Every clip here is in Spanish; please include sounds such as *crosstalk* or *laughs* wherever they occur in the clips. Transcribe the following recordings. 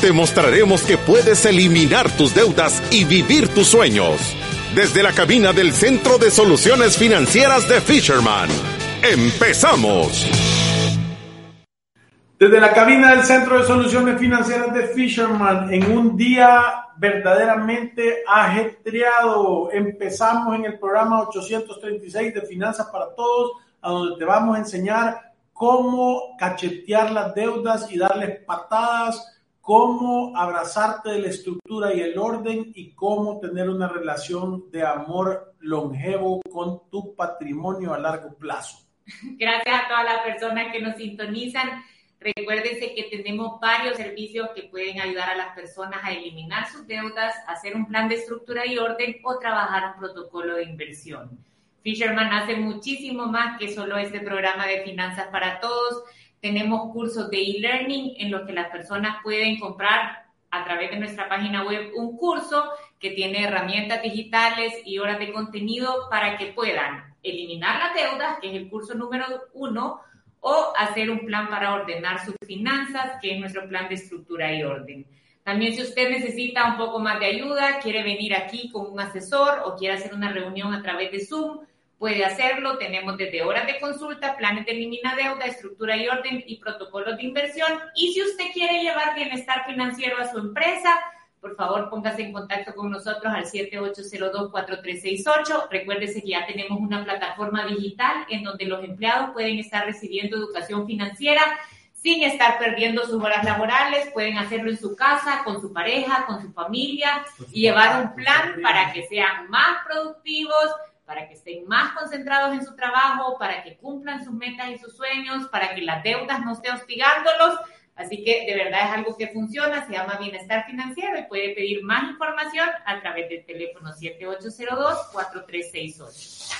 Te mostraremos que puedes eliminar tus deudas y vivir tus sueños. Desde la cabina del Centro de Soluciones Financieras de Fisherman. ¡Empezamos! Desde la cabina del Centro de Soluciones Financieras de Fisherman, en un día verdaderamente ajetreado, empezamos en el programa 836 de Finanzas para Todos, a donde te vamos a enseñar cómo cachetear las deudas y darles patadas, cómo abrazarte de la estructura y el orden y cómo tener una relación de amor longevo con tu patrimonio a largo plazo. *laughs* Gracias a todas las personas que nos sintonizan Recuérdense que tenemos varios servicios que pueden ayudar a las personas a eliminar sus deudas, hacer un plan de estructura y orden o trabajar un protocolo de inversión. Fisherman hace muchísimo más que solo este programa de finanzas para todos. Tenemos cursos de e-learning en los que las personas pueden comprar a través de nuestra página web un curso que tiene herramientas digitales y horas de contenido para que puedan eliminar las deudas, que es el curso número uno, o hacer un plan para ordenar sus finanzas, que es nuestro plan de estructura y orden. También si usted necesita un poco más de ayuda, quiere venir aquí con un asesor o quiere hacer una reunión a través de Zoom, puede hacerlo. Tenemos desde horas de consulta, planes de elimina deuda, estructura y orden y protocolos de inversión. Y si usted quiere llevar bienestar financiero a su empresa, por favor póngase en contacto con nosotros al 7802-4368. Recuérdese que ya tenemos una plataforma digital en donde los empleados pueden estar recibiendo educación financiera sin estar perdiendo sus horas laborales, pueden hacerlo en su casa, con su pareja, con su familia y llevar un plan para que sean más productivos, para que estén más concentrados en su trabajo, para que cumplan sus metas y sus sueños, para que las deudas no estén hostigándolos Así que de verdad es algo que funciona, se llama Bienestar Financiero y puede pedir más información a través del teléfono 7802-4368.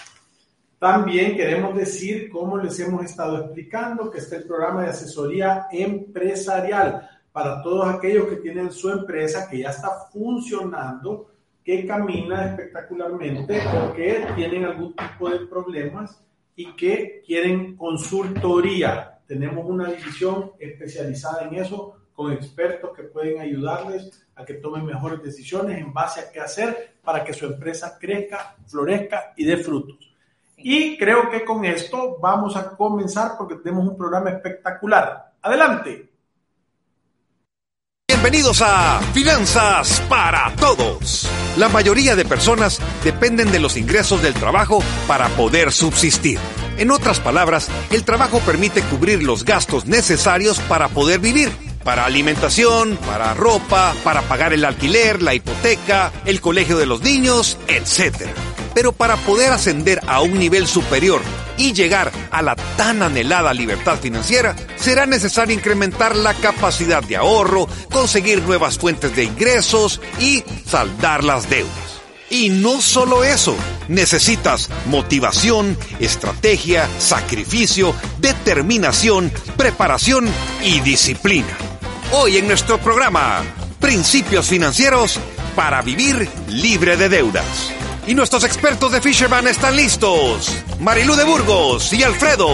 También queremos decir, como les hemos estado explicando, que está el programa de asesoría empresarial para todos aquellos que tienen su empresa que ya está funcionando, que camina espectacularmente o que tienen algún tipo de problemas y que quieren consultoría tenemos una división especializada en eso, con expertos que pueden ayudarles a que tomen mejores decisiones en base a qué hacer para que su empresa crezca, florezca y dé frutos. Y creo que con esto vamos a comenzar porque tenemos un programa espectacular. Adelante. Bienvenidos a Finanzas para Todos. La mayoría de personas dependen de los ingresos del trabajo para poder subsistir. En otras palabras, el trabajo permite cubrir los gastos necesarios para poder vivir. Para alimentación, para ropa, para pagar el alquiler, la hipoteca, el colegio de los niños, etc. Pero para poder ascender a un nivel superior y llegar a la tan anhelada libertad financiera, será necesario incrementar la capacidad de ahorro, conseguir nuevas fuentes de ingresos y saldar las deudas. Y no solo eso, necesitas motivación, estrategia, sacrificio, determinación, preparación y disciplina. Hoy en nuestro programa, Principios Financieros para vivir libre de deudas. Y nuestros expertos de Fisherman están listos. Marilú de Burgos y Alfredo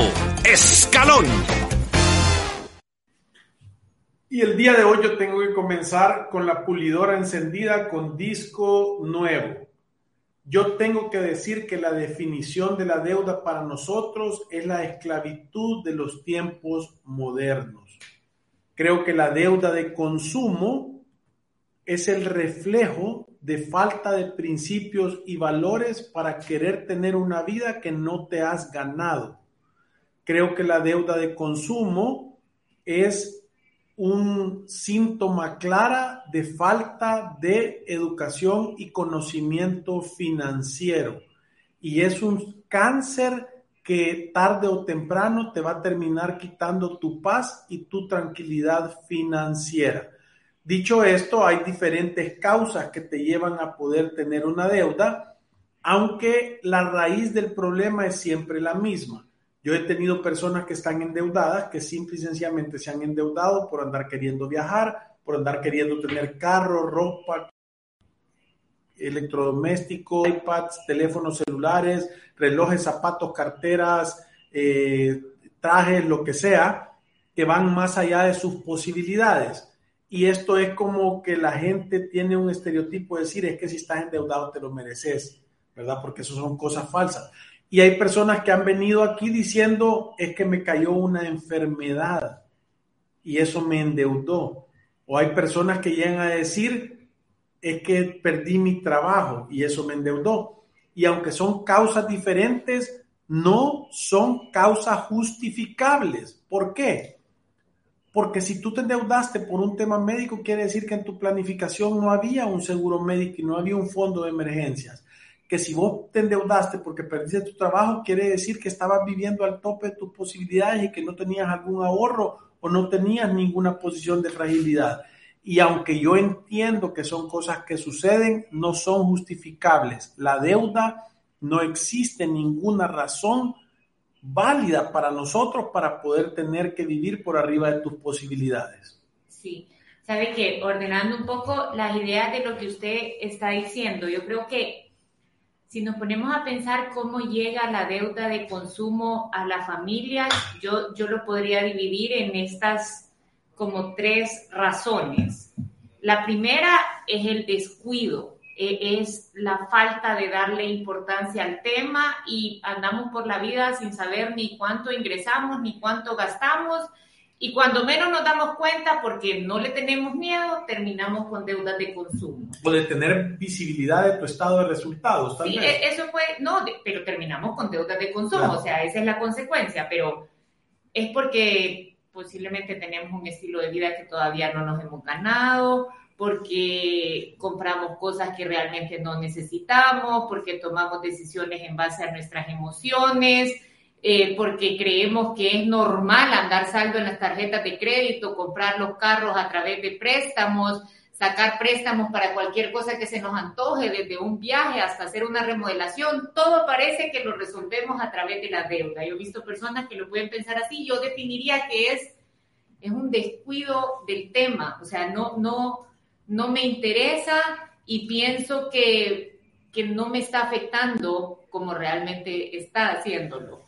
Escalón. Y el día de hoy yo tengo que comenzar con la pulidora encendida con disco nuevo. Yo tengo que decir que la definición de la deuda para nosotros es la esclavitud de los tiempos modernos. Creo que la deuda de consumo es el reflejo de falta de principios y valores para querer tener una vida que no te has ganado. Creo que la deuda de consumo es un síntoma clara de falta de educación y conocimiento financiero. Y es un cáncer que tarde o temprano te va a terminar quitando tu paz y tu tranquilidad financiera. Dicho esto, hay diferentes causas que te llevan a poder tener una deuda, aunque la raíz del problema es siempre la misma. Yo he tenido personas que están endeudadas, que simple y sencillamente se han endeudado por andar queriendo viajar, por andar queriendo tener carro, ropa, electrodomésticos, iPads, teléfonos celulares, relojes, zapatos, carteras, eh, trajes, lo que sea, que van más allá de sus posibilidades. Y esto es como que la gente tiene un estereotipo de decir, es que si estás endeudado te lo mereces, ¿verdad? Porque eso son cosas falsas. Y hay personas que han venido aquí diciendo, es que me cayó una enfermedad y eso me endeudó. O hay personas que llegan a decir, es que perdí mi trabajo y eso me endeudó. Y aunque son causas diferentes, no son causas justificables. ¿Por qué? Porque si tú te endeudaste por un tema médico, quiere decir que en tu planificación no había un seguro médico y no había un fondo de emergencias. Que si vos te endeudaste porque perdiste tu trabajo, quiere decir que estabas viviendo al tope de tus posibilidades y que no tenías algún ahorro o no tenías ninguna posición de fragilidad. Y aunque yo entiendo que son cosas que suceden, no son justificables. La deuda no existe ninguna razón válida para nosotros para poder tener que vivir por arriba de tus posibilidades. Sí, sabe que ordenando un poco las ideas de lo que usted está diciendo, yo creo que si nos ponemos a pensar cómo llega la deuda de consumo a las familias, yo, yo lo podría dividir en estas como tres razones. La primera es el descuido e, es la falta de darle importancia al tema y andamos por la vida sin saber ni cuánto ingresamos ni cuánto gastamos y cuando menos nos damos cuenta porque no le tenemos miedo, terminamos con deudas de consumo. O de tener visibilidad de tu estado de resultados. sí, e, eso fue, no, pero terminamos con deudas de consumo, o sea, esa es la consecuencia, pero es porque posiblemente tenemos un estilo de vida que todavía no nos hemos ganado porque compramos cosas que realmente no necesitamos, porque tomamos decisiones en base a nuestras emociones, eh, porque creemos que es normal andar saldo en las tarjetas de crédito, comprar los carros a través de préstamos, sacar préstamos para cualquier cosa que se nos antoje, desde un viaje hasta hacer una remodelación, todo parece que lo resolvemos a través de la deuda. Yo he visto personas que lo pueden pensar así, yo definiría que es, es un descuido del tema, o sea, no, no, no me interesa y pienso que, que no me está afectando como realmente está haciéndolo.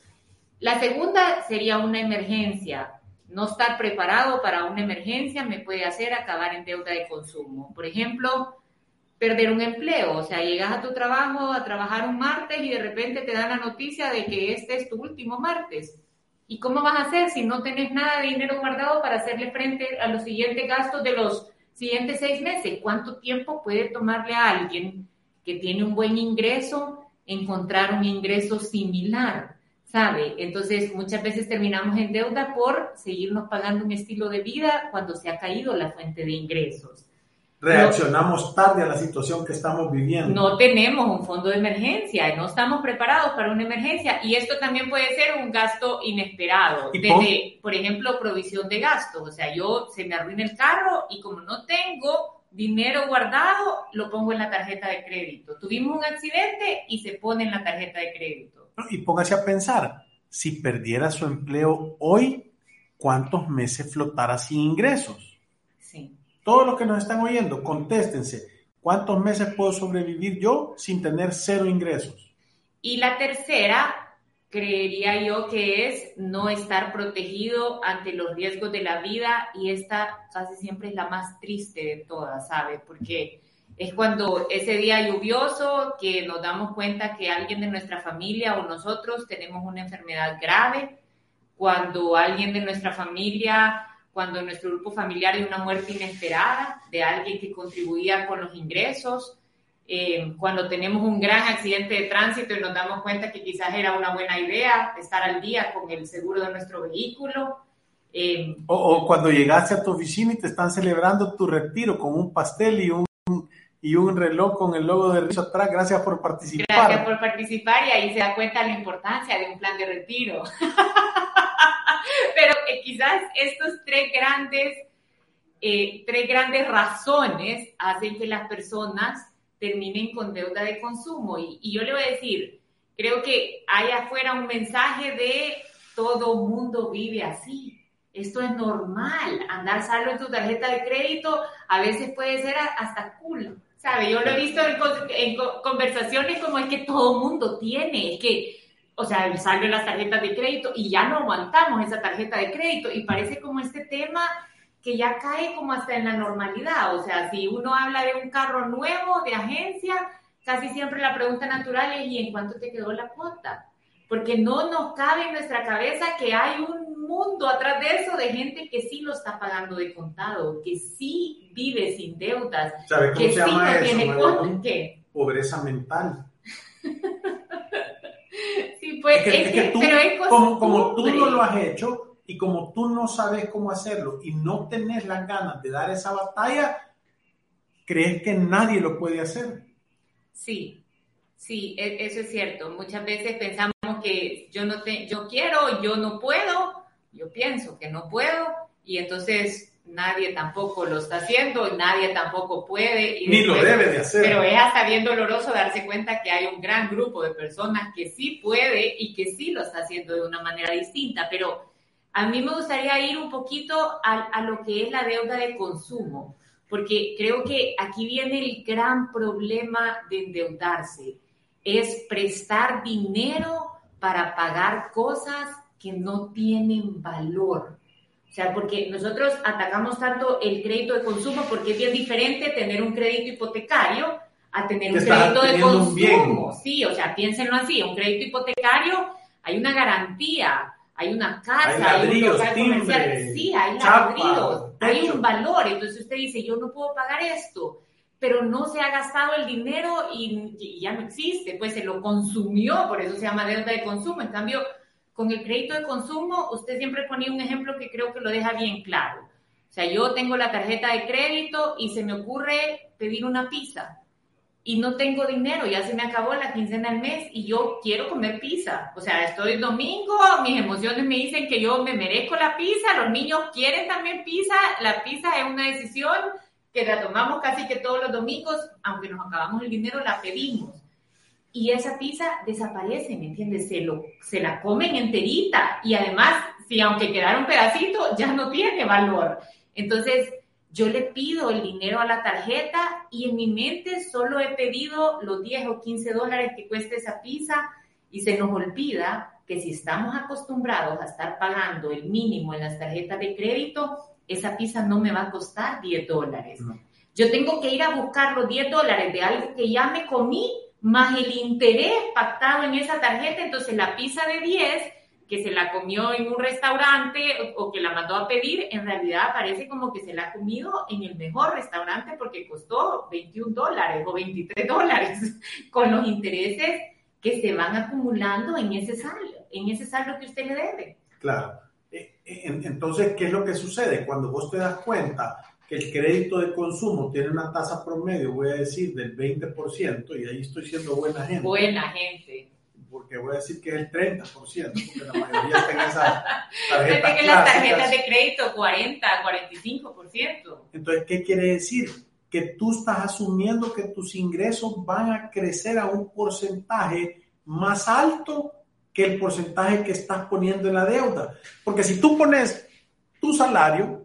La segunda sería una emergencia. No estar preparado para una emergencia me puede hacer acabar en deuda de consumo. Por ejemplo, perder un empleo. O sea, llegas a tu trabajo a trabajar un martes y de repente te dan la noticia de que este es tu último martes. ¿Y cómo vas a hacer si no tenés nada de dinero guardado para hacerle frente a los siguientes gastos de los siguientes seis meses, ¿cuánto tiempo puede tomarle a alguien que tiene un buen ingreso encontrar un ingreso similar? ¿Sabe? Entonces, muchas veces terminamos en deuda por seguirnos pagando un estilo de vida cuando se ha caído la fuente de ingresos reaccionamos tarde a la situación que estamos viviendo. No tenemos un fondo de emergencia, no estamos preparados para una emergencia y esto también puede ser un gasto inesperado, desde, por ejemplo, provisión de gasto. O sea, yo se me arruina el carro y como no tengo dinero guardado, lo pongo en la tarjeta de crédito. Tuvimos un accidente y se pone en la tarjeta de crédito. Y póngase a pensar, si perdiera su empleo hoy, ¿cuántos meses flotara sin ingresos? Todos los que nos están oyendo, contéstense. ¿Cuántos meses puedo sobrevivir yo sin tener cero ingresos? Y la tercera, creería yo que es no estar protegido ante los riesgos de la vida y esta casi siempre es la más triste de todas, ¿sabe? Porque es cuando ese día lluvioso que nos damos cuenta que alguien de nuestra familia o nosotros tenemos una enfermedad grave, cuando alguien de nuestra familia cuando en nuestro grupo familiar hay una muerte inesperada de alguien que contribuía con los ingresos, eh, cuando tenemos un gran accidente de tránsito y nos damos cuenta que quizás era una buena idea estar al día con el seguro de nuestro vehículo. Eh, o, cuando llegaste a tu oficina y te están celebrando tu retiro con un pastel y un, y un reloj con el logo de Rizo atrás. Gracias por participar. Gracias por participar y ahí se da cuenta la importancia de un plan de retiro. *laughs* *laughs* Pero eh, quizás estos tres grandes eh, tres grandes razones hacen que las personas terminen con deuda de consumo. Y, y yo le voy a decir, creo que hay afuera un mensaje de todo mundo vive así. Esto es normal. Andar salvo en tu tarjeta de crédito a veces puede ser hasta cool. ¿Sabe? Yo lo he visto en, conversaciones como es que todo mundo tiene. Es que, o sea, el saldo en las tarjetas de crédito y ya no aguantamos esa tarjeta de crédito. Y parece como este tema que ya cae como hasta en la normalidad. O sea, si uno habla de un carro nuevo de agencia, casi siempre la pregunta natural es ¿y en cuánto te quedó la cuota? Porque no nos cabe en nuestra cabeza que hay un mundo atrás de eso de gente que sí lo está pagando de contado, que sí vive sin deudas, que sí no tiene cuota. ¿Qué? Pobreza mental. *laughs* pues es, que, pero es como, como tú no lo has hecho, y como tú no sabes cómo hacerlo y no tenés las ganas de dar esa batalla, crees que nadie lo puede hacer. Sí, sí, e, eso es cierto. Muchas veces pensamos que yo no te, yo quiero, yo no puedo, yo pienso que no puedo y entonces nadie tampoco lo está haciendo, nadie tampoco puede. Ni lo debe de hacer. Pero es hasta bien doloroso darse cuenta que hay un gran grupo de personas que sí puede y que sí lo está haciendo de una manera distinta, pero a mí me gustaría ir un poquito a, lo que es la deuda de consumo, porque creo que aquí viene el gran problema de endeudarse, es prestar dinero para pagar cosas que no tienen valor. O sea, porque nosotros atacamos tanto el crédito de consumo porque es bien diferente tener un crédito hipotecario a tener un crédito de consumo. Sí, o sea, piénsenlo así, un crédito hipotecario hay una garantía, hay una casa, hay, un local comercial, sí, hay ladrillos, hay un valor. Entonces usted dice, yo no puedo pagar esto, pero no se ha gastado el dinero y, ya no existe, pues se lo consumió, por eso se llama deuda de consumo. En cambio, con el crédito de consumo, usted siempre ponía un ejemplo que creo que lo deja bien claro. O sea, yo tengo la tarjeta de crédito y se me ocurre pedir una pizza y no tengo dinero, ya se me acabó la quincena del mes y yo quiero comer pizza. O sea, estoy domingo, mis emociones me dicen que yo me merezco la pizza, los niños quieren también pizza, la pizza es una decisión que la tomamos casi que todos los domingos, aunque nos acabamos el dinero, la pedimos. Y esa pizza desaparece, ¿me entiendes? Se, lo, se la comen enterita y además, si aunque quedara un pedacito, ya no tiene valor. Entonces, yo le pido el dinero a la tarjeta y en mi mente solo he pedido los 10 o 15 dólares que cuesta esa pizza y se nos olvida que si estamos acostumbrados a estar pagando el mínimo en las tarjetas de crédito, esa pizza no me va a costar 10 dólares. Yo tengo que ir a buscar los 10 dólares de algo que ya me comí más el interés pactado en esa tarjeta, entonces la pizza de 10 que se la comió en un restaurante o, que la mandó a pedir, en realidad parece como que se la ha comido en el mejor restaurante porque costó 21 dólares o 23 dólares *laughs* con los intereses que se van acumulando en ese saldo, en ese saldo que usted le debe. Claro. Eh, eh, entonces, ¿qué es lo que sucede? Cuando vos te das cuenta que el crédito de consumo tiene una tasa promedio, voy a decir, del 20%, y ahí estoy siendo buena gente. Buena gente porque voy a decir que es el 30%, porque la mayoría está en esas *laughs* tarjetas que las tarjetas de crédito 40, 45%. Entonces, ¿qué quiere decir? Que tú estás asumiendo que tus ingresos van a crecer a un porcentaje más alto que el porcentaje que estás poniendo en la deuda. Porque si tú pones tu salario,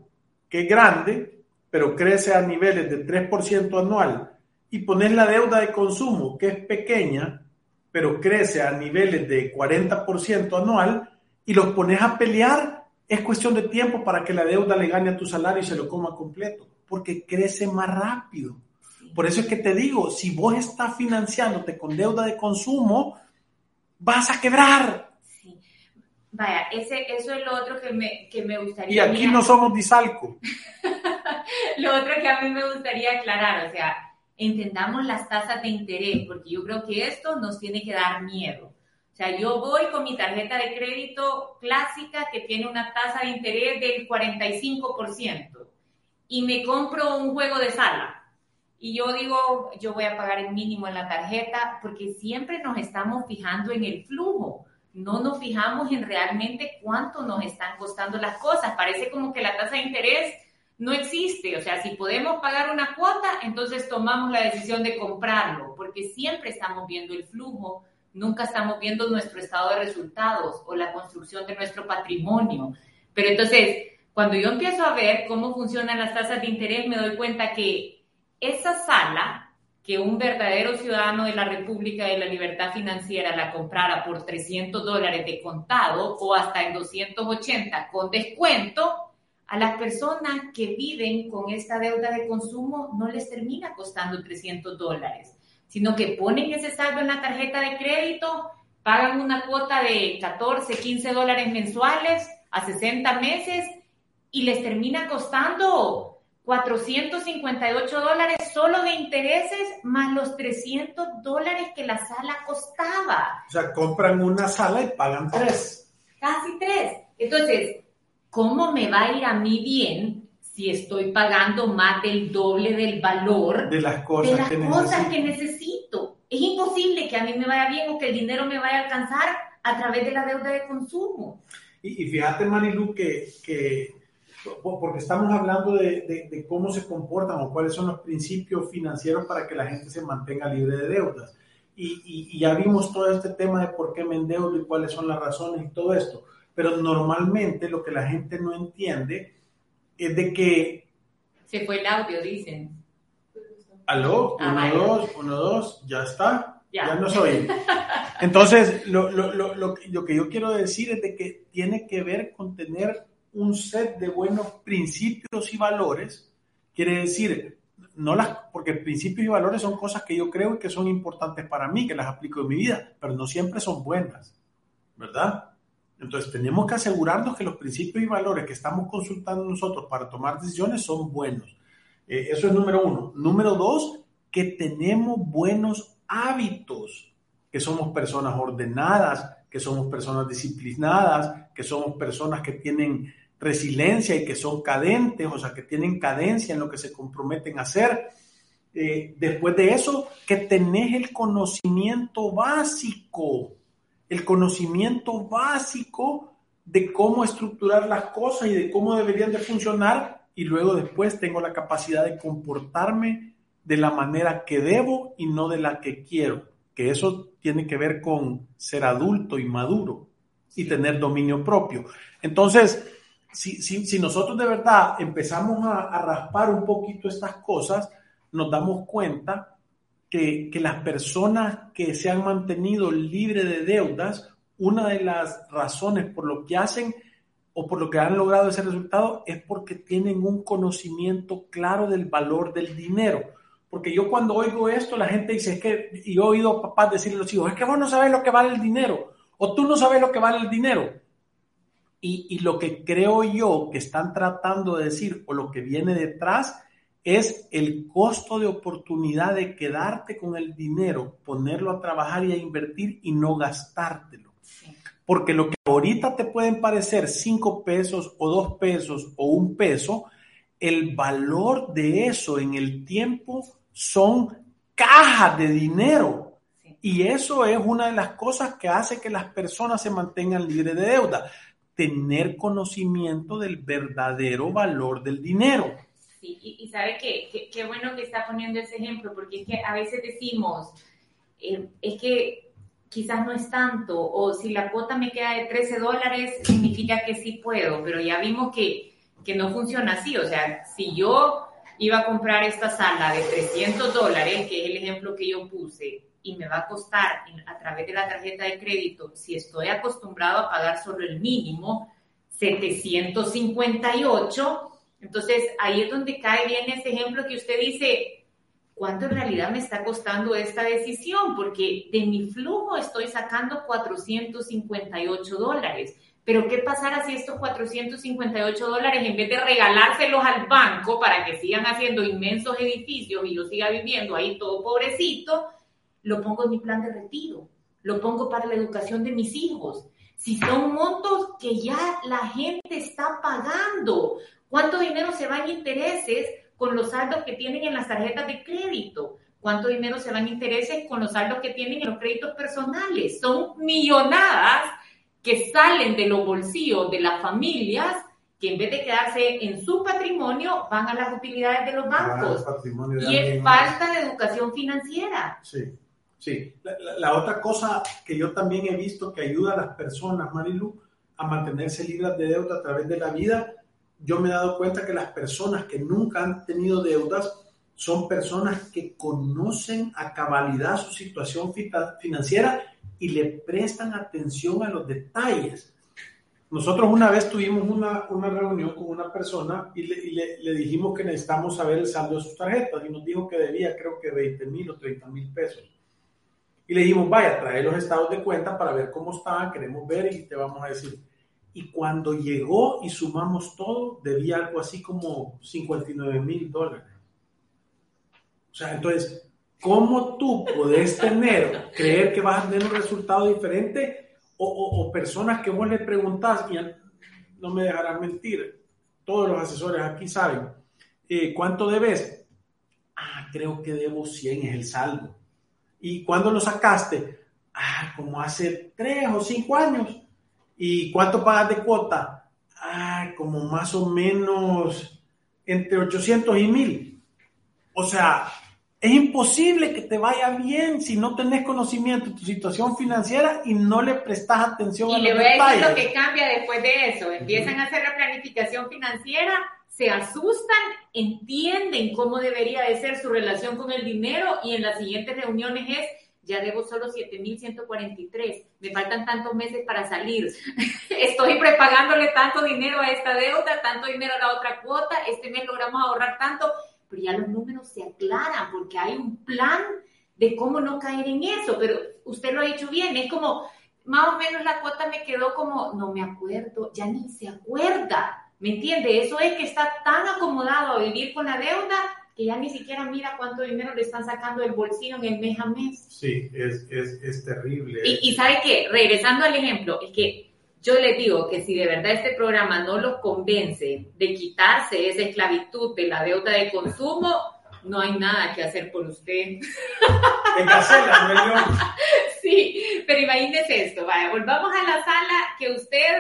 que es grande, pero crece a niveles de 3% anual, y pones la deuda de consumo, que es pequeña, pero crece a niveles de 40% anual y los pones a pelear, es cuestión de tiempo para que la deuda le gane a tu salario y se lo coma completo, porque crece más rápido. Por eso es que te digo, si vos estás financiándote con deuda de consumo, vas a quebrar. Sí. Vaya, ese, eso es lo otro que me, que me gustaría. Y aquí no somos disalco. *laughs* *laughs* lo otro que a mí me gustaría aclarar, o sea, entendamos las tasas de interés, porque yo creo que esto nos tiene que dar miedo. O sea, yo voy con mi tarjeta de crédito clásica que tiene una tasa de interés del 45% y me compro un juego de sala. Y yo digo, yo voy a pagar el mínimo en la tarjeta porque siempre nos estamos fijando en el flujo. No nos fijamos en realmente cuánto nos están costando las cosas. Parece como que la tasa de interés no existe. O sea, si podemos pagar una cuota, entonces tomamos la decisión de comprarlo, porque siempre estamos viendo el flujo, nunca estamos viendo nuestro estado de resultados o la construcción de nuestro patrimonio. Pero entonces, cuando yo empiezo a ver cómo funcionan las tasas de interés, me doy cuenta que esa sala que un verdadero ciudadano de la República de la Libertad Financiera la comprara por 300 dólares de contado o hasta en 280 con descuento, a las personas que viven con esta deuda de consumo no les termina costando 300 dólares, sino que ponen ese saldo en la tarjeta de crédito, pagan una cuota de 14, 15 dólares mensuales a 60 meses y les termina costando 458 dólares solo de intereses más los 300 dólares que la sala costaba. O sea, compran una sala y pagan tres. Casi tres. Entonces, ¿cómo me va a ir a mí bien si estoy pagando más del doble del valor de las cosas, de las cosas que necesito? Es imposible que a mí me vaya bien o que el dinero me vaya a alcanzar a través de la deuda de consumo. Y, y fíjate, Marilu, que, que porque estamos hablando de, cómo se comportan o cuáles son los principios financieros para que la gente se mantenga libre de deudas. Y, ya vimos todo este tema de por qué me endeudo y cuáles son las razones y todo esto. Pero normalmente lo que la gente no entiende es de que... Se fue el audio, dicen. ¿Aló? Ah, uno, dos, uno, dos, ya está. Ya, ya no soy. *laughs* Entonces, lo, lo, lo, lo que yo quiero decir es de que tiene que ver con tener un set de buenos principios y valores, quiere decir, no las, porque principios y valores son cosas que yo creo que son importantes para mí, que las aplico en mi vida, pero no siempre son buenas, ¿verdad? Entonces tenemos que asegurarnos que los principios y valores que estamos consultando nosotros para tomar decisiones son buenos. Eh, eso es número uno. Número dos, que tenemos buenos hábitos, que somos personas ordenadas, que somos personas disciplinadas, que somos personas que tienen resiliencia y que son cadentes, o sea, que tienen cadencia en lo que se comprometen a hacer. Eh, después de eso, que tenés el conocimiento básico, el conocimiento básico de cómo estructurar las cosas y de cómo deberían de funcionar y luego después tengo la capacidad de comportarme de la manera que debo y no de la que quiero, que eso tiene que ver con ser adulto y maduro y tener dominio propio. Entonces, si, nosotros de verdad empezamos a, raspar un poquito estas cosas, nos damos cuenta que, las personas que se han mantenido libres de deudas, una de las razones por lo que hacen o por lo que han logrado ese resultado es porque tienen un conocimiento claro del valor del dinero. Porque yo cuando oigo esto, la gente dice, es que, y he oído papás decirle a los hijos, es que vos no sabes lo que vale el dinero, o tú no sabes lo que vale el dinero. Y, lo que creo yo que están tratando de decir o lo que viene detrás es el costo de oportunidad de quedarte con el dinero, ponerlo a trabajar y a invertir y no gastártelo. Porque lo que ahorita te pueden parecer cinco pesos o dos pesos o un peso, el valor de eso en el tiempo son cajas de dinero. Y eso es una de las cosas que hace que las personas se mantengan libres de deuda tener conocimiento del verdadero valor del dinero. Sí, y, sabe que qué bueno que está poniendo ese ejemplo, porque es que a veces decimos, eh, es que quizás no es tanto, o si la cuota me queda de 13 dólares, significa que sí puedo, pero ya vimos que, que no funciona así, o sea, si yo iba a comprar esta sala de 300 dólares, que es el ejemplo que yo puse, y me va a costar a través de la tarjeta de crédito, si estoy acostumbrado a pagar solo el mínimo, 758. Entonces, ahí es donde cae bien ese ejemplo que usted dice, ¿cuánto en realidad me está costando esta decisión? Porque de mi flujo estoy sacando 458 dólares. Pero ¿qué pasará si estos 458 dólares, en vez de regalárselos al banco para que sigan haciendo inmensos edificios y yo siga viviendo ahí todo pobrecito, lo pongo en mi plan de retiro, lo pongo para la educación de mis hijos. Si son montos que ya la gente está pagando, ¿cuánto dinero se va en intereses con los saldos que tienen en las tarjetas de crédito? ¿Cuánto dinero se va en intereses con los saldos que tienen en los créditos personales? Son millonadas que salen de los bolsillos de las familias que en vez de quedarse en su patrimonio, van a las utilidades de los bancos. y es falta de educación financiera. Sí, sí. La, otra cosa que yo también he visto que ayuda a las personas, Marilu, a mantenerse libres de deuda a través de la vida, yo me he dado cuenta que las personas que nunca han tenido deudas son personas que conocen a cabalidad su situación financiera y le prestan atención a los detalles. Nosotros una vez tuvimos una, una reunión con una persona y, le, le, dijimos que necesitamos saber el saldo de sus tarjetas y nos dijo que debía creo que 20 mil o 30 mil pesos. Y le dijimos, vaya, trae los estados de cuenta para ver cómo estaban, queremos ver y te vamos a decir. Y cuando llegó y sumamos todo, debía algo así como 59 mil dólares. O sea, entonces, ¿cómo tú puedes tener, creer que vas a tener un resultado diferente o, personas que vos le preguntás, y no me dejarán mentir, todos los asesores aquí saben, eh, ¿cuánto debes? Ah, creo que debo 100, es el saldo. ¿Y cuándo lo sacaste? Ah, como hace 3 o 5 años. ¿Y cuánto pagas de cuota? Ah, como más o menos entre 800 y 1000. O sea, es imposible que te vaya bien si no tenés conocimiento de tu situación financiera y no le prestas atención y a los detalles. Y le voy a decir lo que cambia después de eso. Empiezan a hacer la planificación financiera, se asustan, entienden cómo debería de ser su relación con el dinero y en las siguientes reuniones es, ya debo solo 7.143, me faltan tantos meses para salir, *laughs* estoy prepagándole tanto dinero a esta deuda, tanto dinero a la otra cuota, este mes logramos ahorrar tanto pero ya los números se aclaran porque hay un plan de cómo no caer en eso, pero usted lo ha dicho bien, es como, más o menos la cuota me quedó como, no me acuerdo, ya ni se acuerda, ¿me entiende? Eso es que está tan acomodado a vivir con la deuda que ya ni siquiera mira cuánto dinero le están sacando del bolsillo en el mes a mes. Sí, es, es, es terrible. Y, y sabe qué, regresando al ejemplo, es que yo les digo que si de verdad este programa no los convence de quitarse esa esclavitud de la deuda de consumo, no hay nada que hacer por usted. *laughs* Sí, pero imagínese esto, vaya, volvamos a la sala que usted,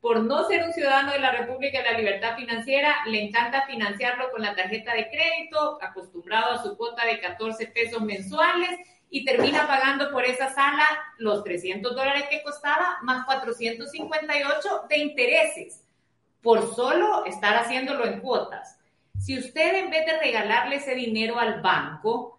por no ser un ciudadano de la República de la Libertad Financiera, le encanta financiarlo con la tarjeta de crédito, acostumbrado a su cuota de 14 pesos mensuales y termina pagando por esa sala los 300 dólares que costaba más 458 de intereses por solo estar haciéndolo en cuotas. Si usted en vez de regalarle ese dinero al banco,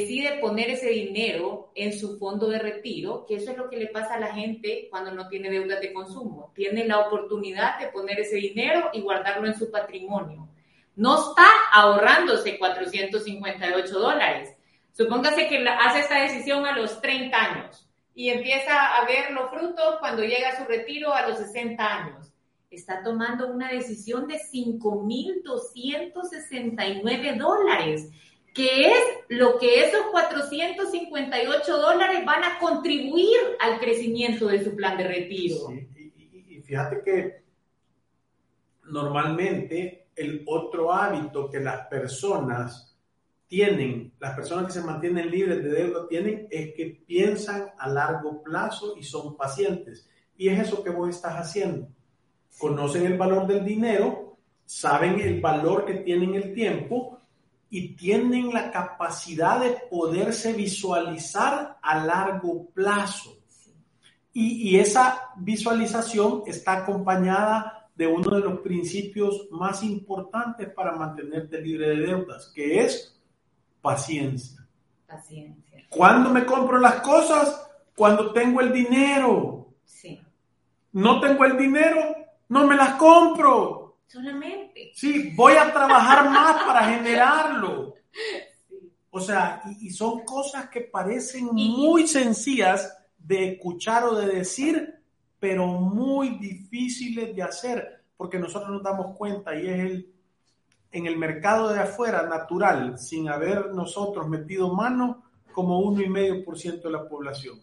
decide poner ese dinero en su fondo de retiro, que eso es lo que le pasa a la gente cuando no tiene deudas de consumo. Tiene la oportunidad de poner ese dinero y guardarlo en su patrimonio. No está ahorrándose 458 dólares, Supóngase que hace esta decisión a los 30 años y empieza a ver los frutos cuando llega a su retiro a los 60 años. Está tomando una decisión de 5.269 dólares, que es lo que esos 458 dólares van a contribuir al crecimiento de su plan de retiro. y fíjate que normalmente el otro hábito que las personas tienen, las personas que se mantienen libres de deuda tienen, es que piensan a largo plazo y son pacientes. Y es eso que vos estás haciendo. Conocen el valor del dinero, saben el valor que tienen el tiempo y tienen la capacidad de poderse visualizar a largo plazo. Y, y esa visualización está acompañada de uno de los principios más importantes para mantenerte libre de deudas, que es paciencia. Paciencia. ¿Cuándo me compro las cosas? Cuando tengo el dinero. Sí. No tengo el dinero, no me las compro. Solamente. Sí, voy a trabajar más para generarlo. O sea, y, son cosas que parecen muy sencillas de escuchar o de decir, pero muy difíciles de hacer, porque nosotros nos damos cuenta y es el en el mercado de afuera natural, sin haber nosotros metido mano, como 1,5% de la población.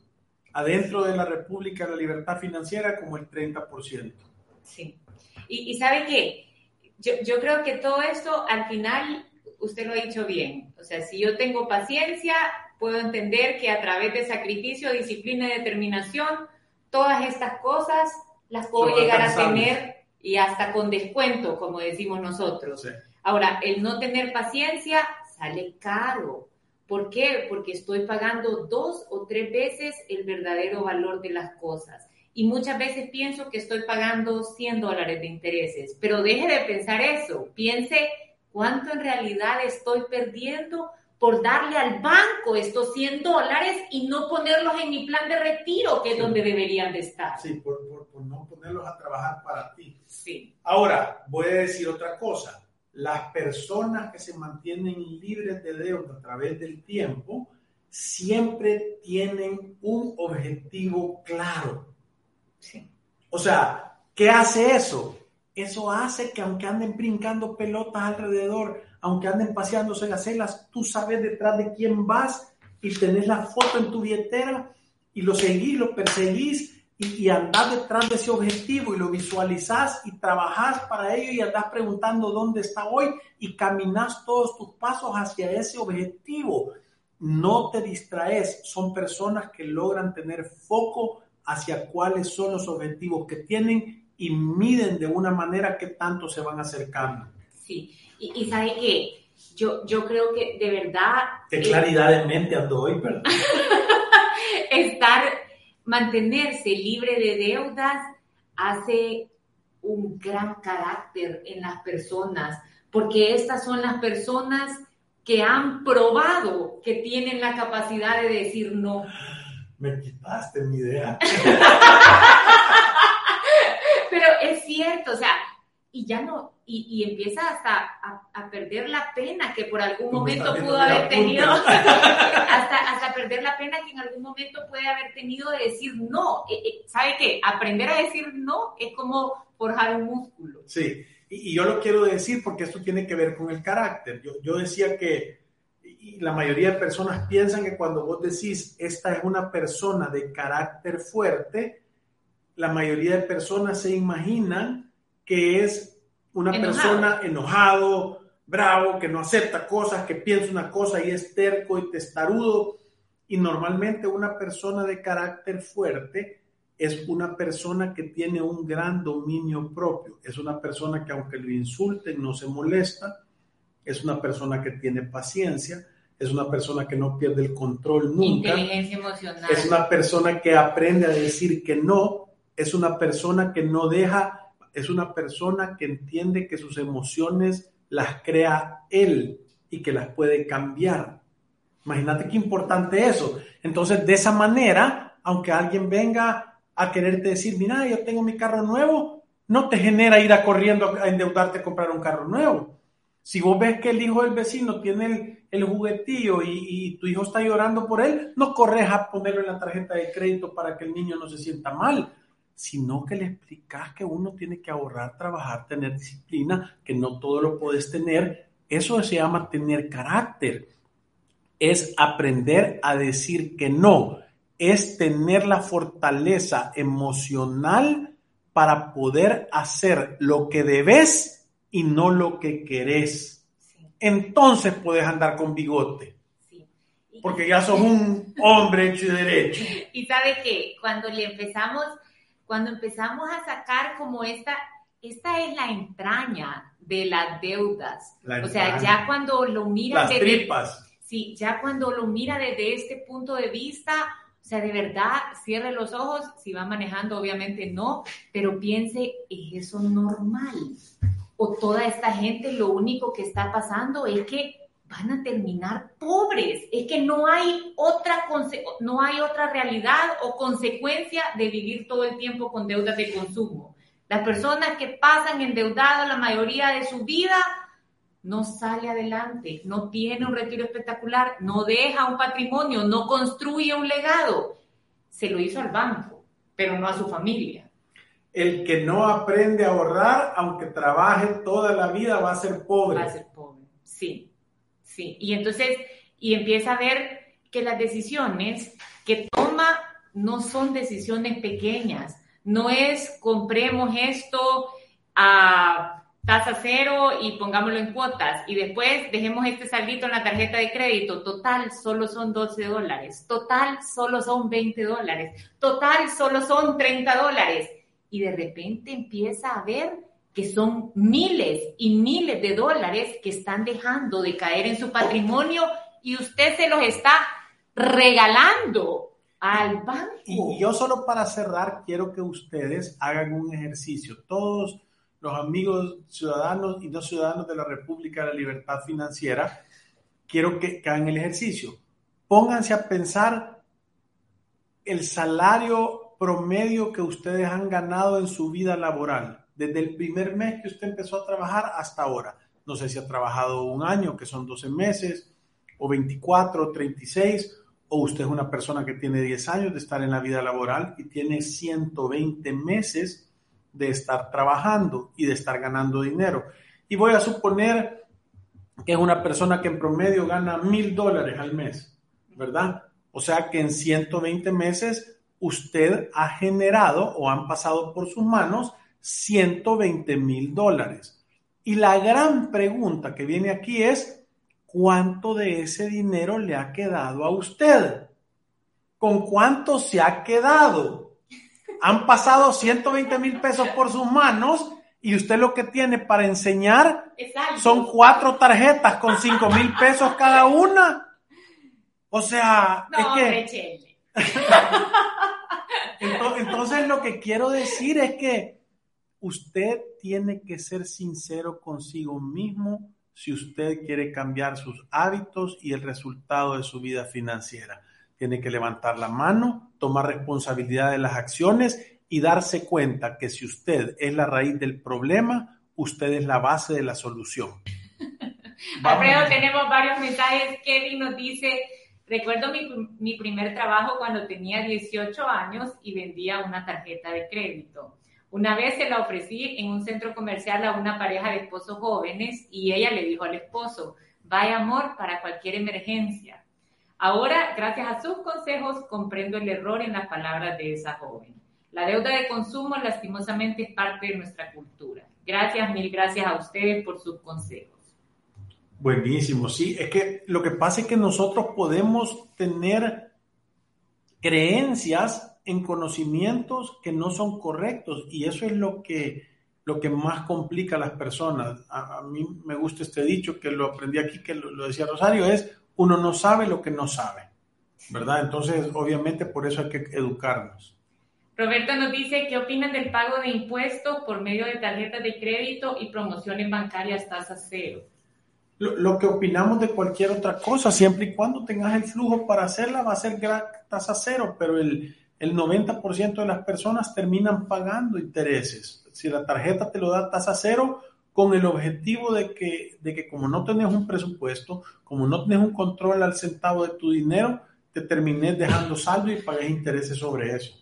Adentro de la República de la Libertad Financiera, como el 30%. Sí. Y, sabe qué, yo, yo creo que todo esto al final, usted lo ha dicho bien. O sea, si yo tengo paciencia, puedo entender que a través de sacrificio, disciplina y determinación, todas estas cosas las puedo llegar a tener y hasta con descuento, como decimos nosotros. Ahora, el no tener paciencia sale caro. ¿Por qué? Porque estoy pagando dos o tres veces el verdadero valor de las cosas. Y muchas veces pienso que estoy pagando 100 dólares de intereses, pero deje de pensar eso. Piense cuánto en realidad estoy perdiendo por darle al banco estos 100 dólares y no ponerlos en mi plan de retiro, que es donde deberían de estar. Sí, por, por, por, no ponerlos a trabajar para ti. Sí. Ahora, voy a decir otra cosa. Las personas que se mantienen libres de deuda a través del tiempo siempre tienen un objetivo claro. O sea, ¿qué hace eso? Eso hace que aunque anden brincando pelotas alrededor, aunque anden paseándose gacelas, tú sabes detrás de quién vas y tenés la foto en tu billetera y lo seguís, lo perseguís y, y andás detrás de ese objetivo y lo visualizás y trabajás para ello y andás preguntando dónde está hoy y caminas todos tus pasos hacia ese objetivo. No te distraes, son personas que logran tener foco hacia cuáles son los objetivos que tienen y miden de una manera que tanto se van acercando. Sí, y, y sabe que yo, yo creo que de verdad... Qué claridad de mente ando hoy, ¿verdad? *laughs* estar, mantenerse libre de deudas hace un gran carácter en las personas, porque estas son las personas que han probado que tienen la capacidad de decir no. Me quitaste mi idea. Pero es cierto, o sea, y ya no, y, y empieza hasta a, a, perder la pena que por algún momento pudo haber tenido, *laughs* hasta, hasta perder la pena que en algún momento puede haber tenido de decir no. Eh, eh, ¿Sabe qué? Aprender a decir no es como forjar un músculo. Sí, y, y yo lo quiero decir porque esto tiene que ver con el carácter. Yo, yo decía que y la mayoría de personas piensan que cuando vos decís esta es una persona de carácter fuerte, la mayoría de personas se imaginan que es una Enojado. persona enojado, bravo, que no acepta cosas, que piensa una cosa y es terco y testarudo. Y normalmente una persona de carácter fuerte es una persona que tiene un gran dominio propio. Es una persona que aunque lo insulten no se molesta. Es una persona que tiene paciencia. Es una persona que no pierde el control nunca. Inteligencia emocional. Es una persona que aprende a decir que no. Es una persona que no deja. Es una persona que entiende que sus emociones las crea él y que las puede cambiar. Imagínate qué importante eso. Entonces, de esa manera, aunque alguien venga a quererte decir, mira, yo tengo mi carro nuevo, no te genera ir a corriendo a endeudarte a comprar un carro nuevo. Si vos ves que el hijo del vecino tiene el, el juguetillo y, y, tu hijo está llorando por él, no corres a ponerlo en la tarjeta de crédito para que el niño no se sienta mal, sino que le explicas que uno tiene que ahorrar, trabajar, tener disciplina, que no todo lo puedes tener. Eso se llama tener carácter. Es aprender a decir que no. Es tener la fortaleza emocional para poder hacer lo que debes y no lo que querés. Sí, Entonces puedes andar con bigote, sí. Porque ya sos *laughs* un hombre hecho y derecho. Y sabe que cuando le empezamos, cuando empezamos a sacar como esta, esta es la entraña de las deudas. La o sea, ya cuando lo mira Las desde, tripas. sí, ya cuando lo mira desde este punto de vista, o sea, de verdad, cierre los ojos, si va manejando, obviamente no, pero piense, ¿es eso normal? O toda esta gente lo único que está pasando es que van a terminar pobres. Es que no hay otra, no hay otra realidad o consecuencia de vivir todo el tiempo con deudas de consumo. Las personas que pasan endeudadas la mayoría de su vida no sale adelante, no tiene un retiro espectacular, no deja un patrimonio, no construye un legado. Se lo hizo al banco, pero no a su familia. El que no aprende a ahorrar, aunque trabaje toda la vida, va a ser pobre. Va a ser pobre. Sí, sí. Y entonces, y empieza a ver que las decisiones que toma no son decisiones pequeñas. No es compremos esto a tasa cero y pongámoslo en cuotas y después dejemos este saldito en la tarjeta de crédito. Total, solo son 12 dólares. Total, solo son 20 dólares. Total, solo son 30 dólares. Y de repente empieza a ver que son miles y miles de dólares que están dejando de caer en su patrimonio y usted se los está regalando al banco. Y yo solo para cerrar quiero que ustedes hagan un ejercicio. Todos los amigos ciudadanos y no ciudadanos de la República de la Libertad Financiera, quiero que, que hagan el ejercicio. Pónganse a pensar el salario promedio que ustedes han ganado en su vida laboral, desde el primer mes que usted empezó a trabajar hasta ahora. No sé si ha trabajado un año, que son 12 meses, o 24, o 36, o usted es una persona que tiene 10 años de estar en la vida laboral y tiene 120 meses de estar trabajando y de estar ganando dinero. Y voy a suponer que es una persona que en promedio gana mil dólares al mes, ¿verdad? O sea que en 120 meses usted ha generado o han pasado por sus manos 120 mil dólares. Y la gran pregunta que viene aquí es, ¿cuánto de ese dinero le ha quedado a usted? ¿Con cuánto se ha quedado? Han pasado 120 mil pesos por sus manos y usted lo que tiene para enseñar son cuatro tarjetas con 5 mil pesos cada una. O sea, no, es que... entonces lo que quiero decir es que usted tiene que ser sincero consigo mismo si usted quiere cambiar sus hábitos y el resultado de su vida financiera. Tiene que levantar la mano, tomar responsabilidad de las acciones y darse cuenta que si usted es la raíz del problema, usted es la base de la solución. Alfredo, tenemos varios mensajes. Kevin nos dice, recuerdo mi, mi primer trabajo cuando tenía 18 años y vendía una tarjeta de crédito. Una vez se la ofrecí en un centro comercial a una pareja de esposos jóvenes y ella le dijo al esposo, vaya amor para cualquier emergencia. Ahora, gracias a sus consejos, comprendo el error en las palabras de esa joven. La deuda de consumo lastimosamente es parte de nuestra cultura. Gracias, mil gracias a ustedes por sus consejos. Buenísimo, sí, es que lo que pasa es que nosotros podemos tener creencias en conocimientos que no son correctos y eso es lo que, lo que más complica a las personas. A, mí me gusta este dicho que lo aprendí aquí, que lo, decía Rosario, es uno no sabe lo que no sabe, ¿verdad? Entonces, obviamente por eso hay que educarnos. Roberto nos dice, ¿qué opinan del pago de impuestos por medio de tarjetas de crédito y promociones bancarias tasa cero? Lo, que opinamos de cualquier otra cosa, siempre y cuando tengas el flujo para hacerla, va a ser tasa cero, pero el, el 90% de las personas terminan pagando intereses. Si la tarjeta te lo da tasa cero, con el objetivo de que, de que como no tenés un presupuesto, como no tenés un control al centavo de tu dinero, te termines dejando saldo y pagues intereses sobre eso.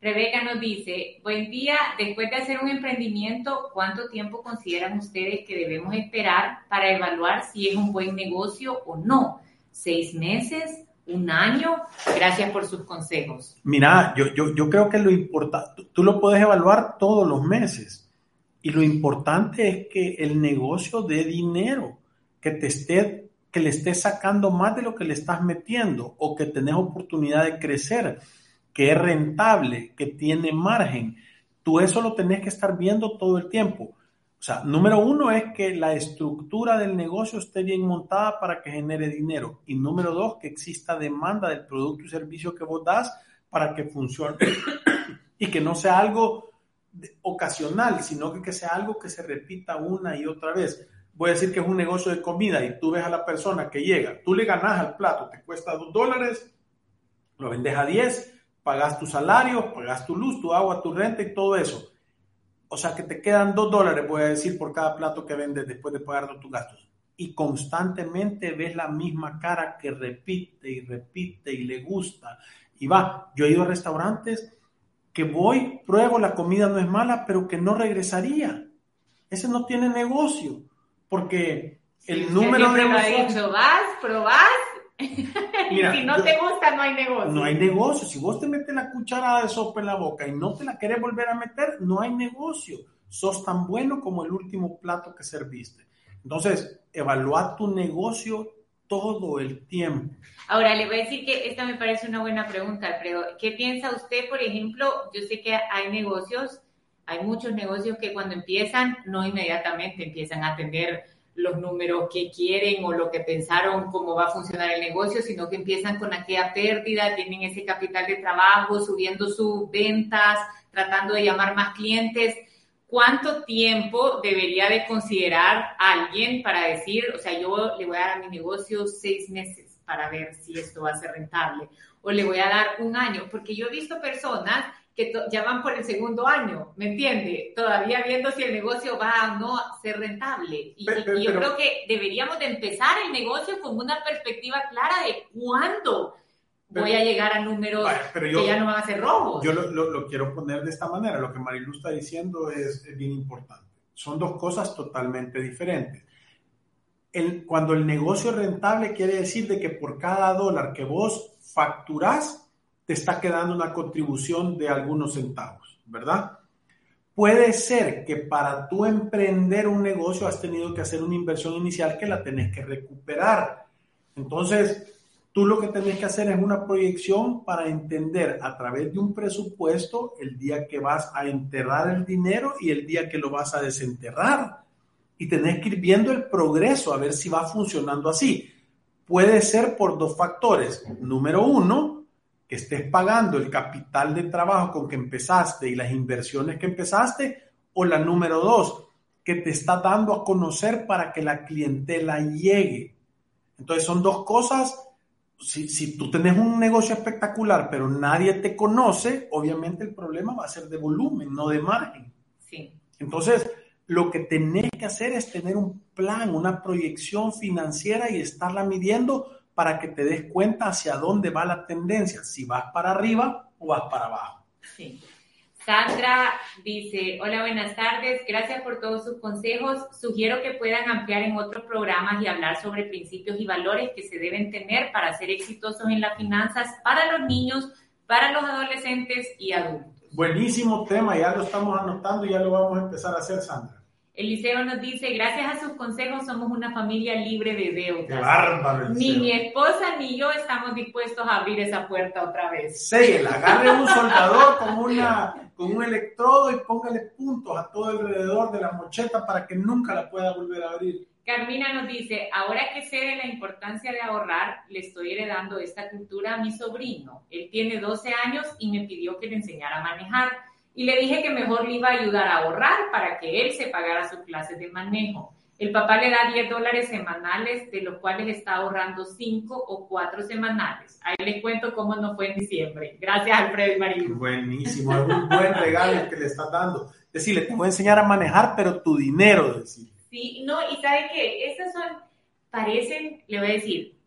Rebeca nos dice, buen día, después de hacer un emprendimiento, ¿cuánto tiempo consideran ustedes que debemos esperar para evaluar si es un buen negocio o no? ¿Seis meses? un año. Gracias por sus consejos. Mira, yo, yo, yo creo que lo importante, tú lo puedes evaluar todos los meses y lo importante es que el negocio dé dinero, que te esté, que le estés sacando más de lo que le estás metiendo o que tenés oportunidad de crecer, que es rentable, que tiene margen. Tú eso lo tenés que estar viendo todo el tiempo. O sea, número uno es que la estructura del negocio esté bien montada para que genere dinero. Y número dos, que exista demanda del producto y servicio que vos das para que funcione. y que no sea algo ocasional, sino que, que sea algo que se repita una y otra vez. Voy a decir que es un negocio de comida y tú ves a la persona que llega, tú le ganas al plato, te cuesta dos dólares, lo vendes a diez, pagas tu salario, pagas tu luz, tu agua, tu renta y todo eso o sea que te quedan dos dólares, voy a decir, por cada plato que vendes después de pagar tus gastos. Y constantemente ves la misma cara que repite y repite y le gusta. Y va, yo he ido a restaurantes que voy, pruebo, la comida no es mala, pero que no regresaría. Ese no tiene negocio, porque el número de... vas, probás *laughs* si no te gusta, no hay negocio. No hay negocio. Si vos te metes la cucharada de sopa en la boca y no te la querés volver a meter, no hay negocio. Sos tan bueno como el último plato que serviste. Entonces, evalúa tu negocio todo el tiempo. Ahora, le voy a decir que esta me parece una buena pregunta, Alfredo. ¿Qué piensa usted, por ejemplo? Yo sé que hay negocios Hay muchos negocios que cuando empiezan, no inmediatamente empiezan a atender los números que quieren o lo que pensaron cómo va a funcionar el negocio, sino que empiezan con aquella pérdida, tienen ese capital de trabajo, subiendo sus ventas, tratando de llamar más clientes. ¿Cuánto tiempo debería de considerar alguien para decir, o sea, yo le voy a dar a mi negocio seis meses para ver si esto va a ser rentable? O le voy a dar un año, porque yo he visto personas que ya van por el segundo año, ¿me entiende? Todavía viendo si el negocio va o no a ser rentable. Y, yo creo que deberíamos de empezar el negocio con una perspectiva clara de cuándo voy a llegar a números que ya no van a ser rojos. Yo lo, quiero poner de esta manera. Lo que Marilu está diciendo es, bien importante. Son dos cosas totalmente diferentes. El, cuando el negocio es rentable quiere decir de que por cada dólar que vos facturás, te está quedando una contribución de algunos centavos, ¿verdad? Puede ser que para tú emprender un negocio has tenido que hacer una inversión inicial que la tenés que recuperar. Entonces, tú lo que tenés que hacer es una proyección para entender a través de un presupuesto el día que vas a enterrar el dinero y el día que lo vas a desenterrar. Y tenés que ir viendo el progreso a ver si va funcionando así. Puede ser por dos factores. Número uno, estés pagando el capital de trabajo con que empezaste y las inversiones que empezaste, o la número dos, que te está dando a conocer para que la clientela llegue. Entonces son dos cosas. Si, si tú tenés un negocio espectacular, pero nadie te conoce, obviamente el problema va a ser de volumen, no de margen. Sí. Entonces, lo que tenés que hacer es tener un plan, una proyección financiera y estarla midiendo para que te des cuenta hacia dónde va la tendencia, si vas para arriba o vas para abajo. Sí. Sandra dice, hola, buenas tardes, gracias por todos sus consejos. Sugiero que puedan ampliar en otros programas y hablar sobre principios y valores que se deben tener para ser exitosos en las finanzas para los niños, para los adolescentes y adultos. Buenísimo tema, ya lo estamos anotando y ya lo vamos a empezar a hacer, Sandra. Eliseo nos dice, gracias a sus consejos somos una familia libre de deudas. Qué bárbaro, Ni mi esposa ni yo estamos dispuestos a abrir esa puerta otra vez. Sí, agarre un soldador con, una, con un electrodo y póngale puntos a todo alrededor de la mocheta para que nunca la pueda volver a abrir. Carmina nos dice, ahora que sé de la importancia de ahorrar, le estoy heredando esta cultura a mi sobrino. Él tiene 12 años y me pidió que le enseñara a manejar y le dije que mejor le iba a ayudar a ahorrar para que él se pagara sus clases de manejo. El papá le da 10 dólares semanales, de los cuales está ahorrando 5 o 4 semanales. Ahí le cuento cómo no fue en diciembre. Gracias, Alfredo y María. Buenísimo, es un buen regalo que le estás dando. Decirle, te voy a enseñar a manejar, pero tu dinero, decir. Sí, no, y sabe que esas son, parecen, le voy a decir,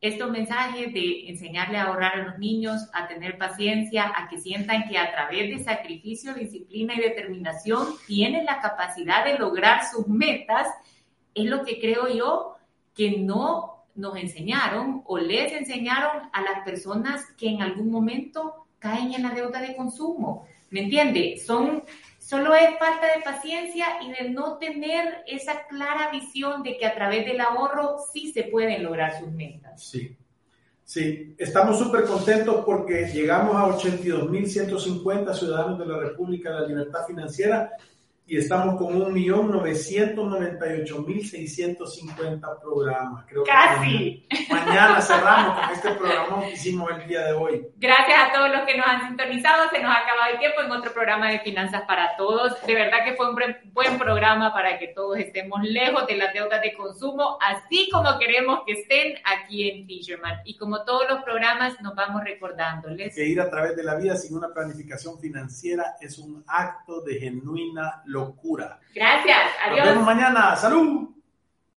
estos mensajes de enseñarle a ahorrar a los niños, a tener paciencia, a que sientan que a través de sacrificio, disciplina y determinación tienen la capacidad de lograr sus metas, es lo que creo yo que no nos enseñaron o les enseñaron a las personas que en algún momento caen en la deuda de consumo. ¿Me entiende? Son Solo es falta de paciencia y de no tener esa clara visión de que a través del ahorro sí se pueden lograr sus metas. Sí, sí, estamos súper contentos porque llegamos a 82.150 ciudadanos de la República de la Libertad Financiera y estamos con 1.998.650 programas. Creo ¡Casi! Que mañana, cerramos con este programa que hicimos el día de hoy. Gracias a todos los que nos han sintonizado. Se nos ha acabado el tiempo en otro programa de Finanzas para Todos. De verdad que fue un buen programa para que todos estemos lejos de las deudas de consumo, así como queremos que estén aquí en Fisherman. Y como todos los programas, nos vamos recordándoles. Que ir a través de la vida sin una planificación financiera es un acto de genuina locura. Gracias. Adiós. Nos vemos mañana. Salud.